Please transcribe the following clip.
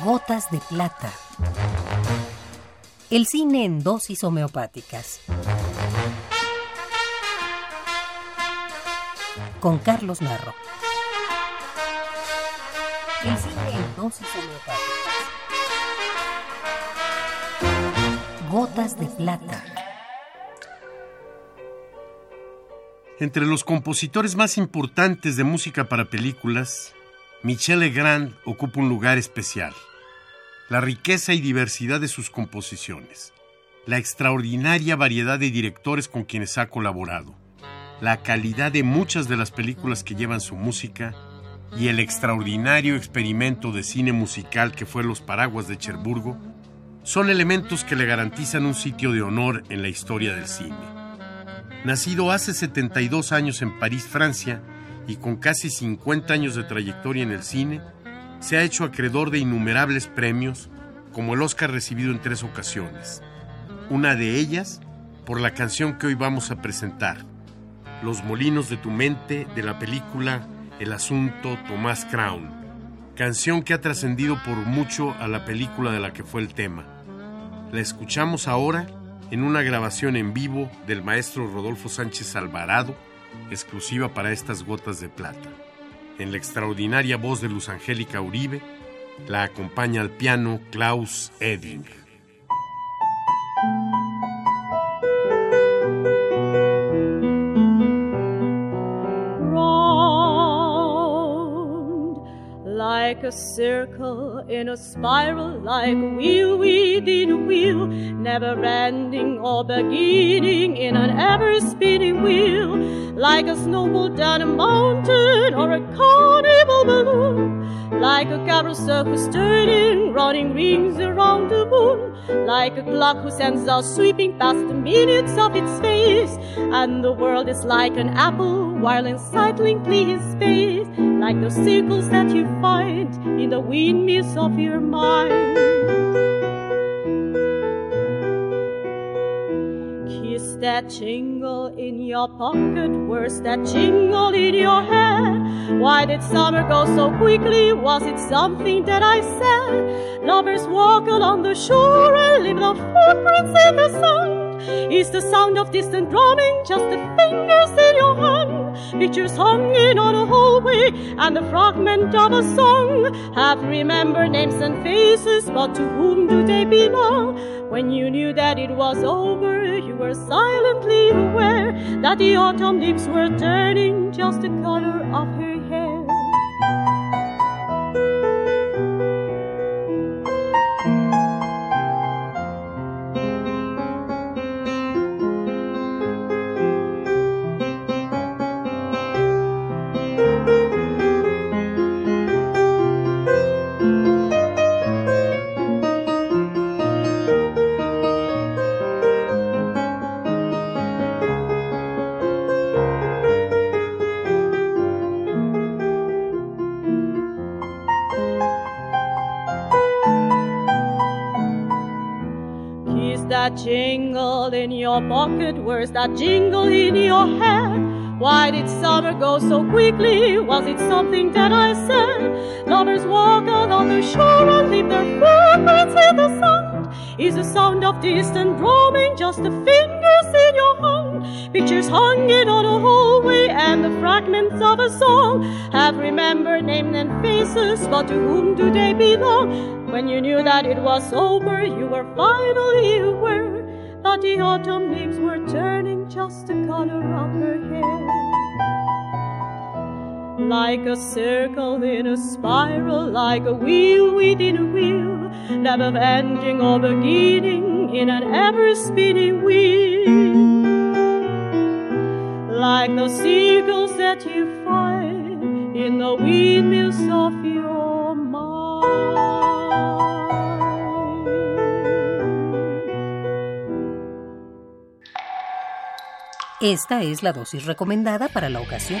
Gotas de plata. El cine en dosis homeopáticas. Con Carlos Narro. El cine en dosis homeopáticas. Gotas de plata. Entre los compositores más importantes de música para películas, Michel Legrand ocupa un lugar especial. La riqueza y diversidad de sus composiciones, la extraordinaria variedad de directores con quienes ha colaborado, la calidad de muchas de las películas que llevan su música y el extraordinario experimento de cine musical que fue Los Paraguas de Cherburgo son elementos que le garantizan un sitio de honor en la historia del cine. Nacido hace 72 años en París, Francia, y con casi 50 años de trayectoria en el cine, se ha hecho acreedor de innumerables premios, como el Oscar recibido en tres ocasiones. Una de ellas por la canción que hoy vamos a presentar, Los Molinos de tu Mente, de la película El Asunto Tomás Crown, canción que ha trascendido por mucho a la película de la que fue el tema. La escuchamos ahora en una grabación en vivo del maestro Rodolfo Sánchez Alvarado, exclusiva para estas gotas de plata. En la extraordinaria voz de Luz Angélica Uribe, la acompaña al piano Klaus Eding. Like a circle in a spiral, like wheel within wheel, never ending or beginning in an ever spinning wheel, like a snowball down a mountain or a carnival balloon, like a carousel who's turning, running rings around the moon, like a clock whose hands are sweeping past the minutes of its face, and the world is like an apple while unsightly in space, like the circles that you find in the windmills of your mind. That jingle in your pocket, where's that jingle in your head? Why did summer go so quickly? Was it something that I said? Lovers walk along the shore and leave the footprints in the sand. Is the sound of distant drumming just the fingers in your hand? Pictures hung in on a hallway and the fragment of a song. Have remembered names and faces, but to whom do they belong? When you knew that it was over, you were silently aware that the autumn leaves were turning just the color of her that jingle in your pocket? Where's that jingle in your head? Why did summer go so quickly? Was it something that I said? Lovers walk along the shore and leave their footprints in the sand. Is the sound of distant drumming just the fingers in your hand? Pictures hanging on a hallway and the fragments of a song have remembered names and faces, but to whom do they belong? When you knew that it was over, you were finally aware that the autumn leaves were turning just the color of her hair. Like a circle in a spiral, like a wheel within a wheel, never ending or beginning in an ever spinning wheel. Like the seagulls that you find in the windmills of your mind. Esta es la dosis recomendada para la ocasión.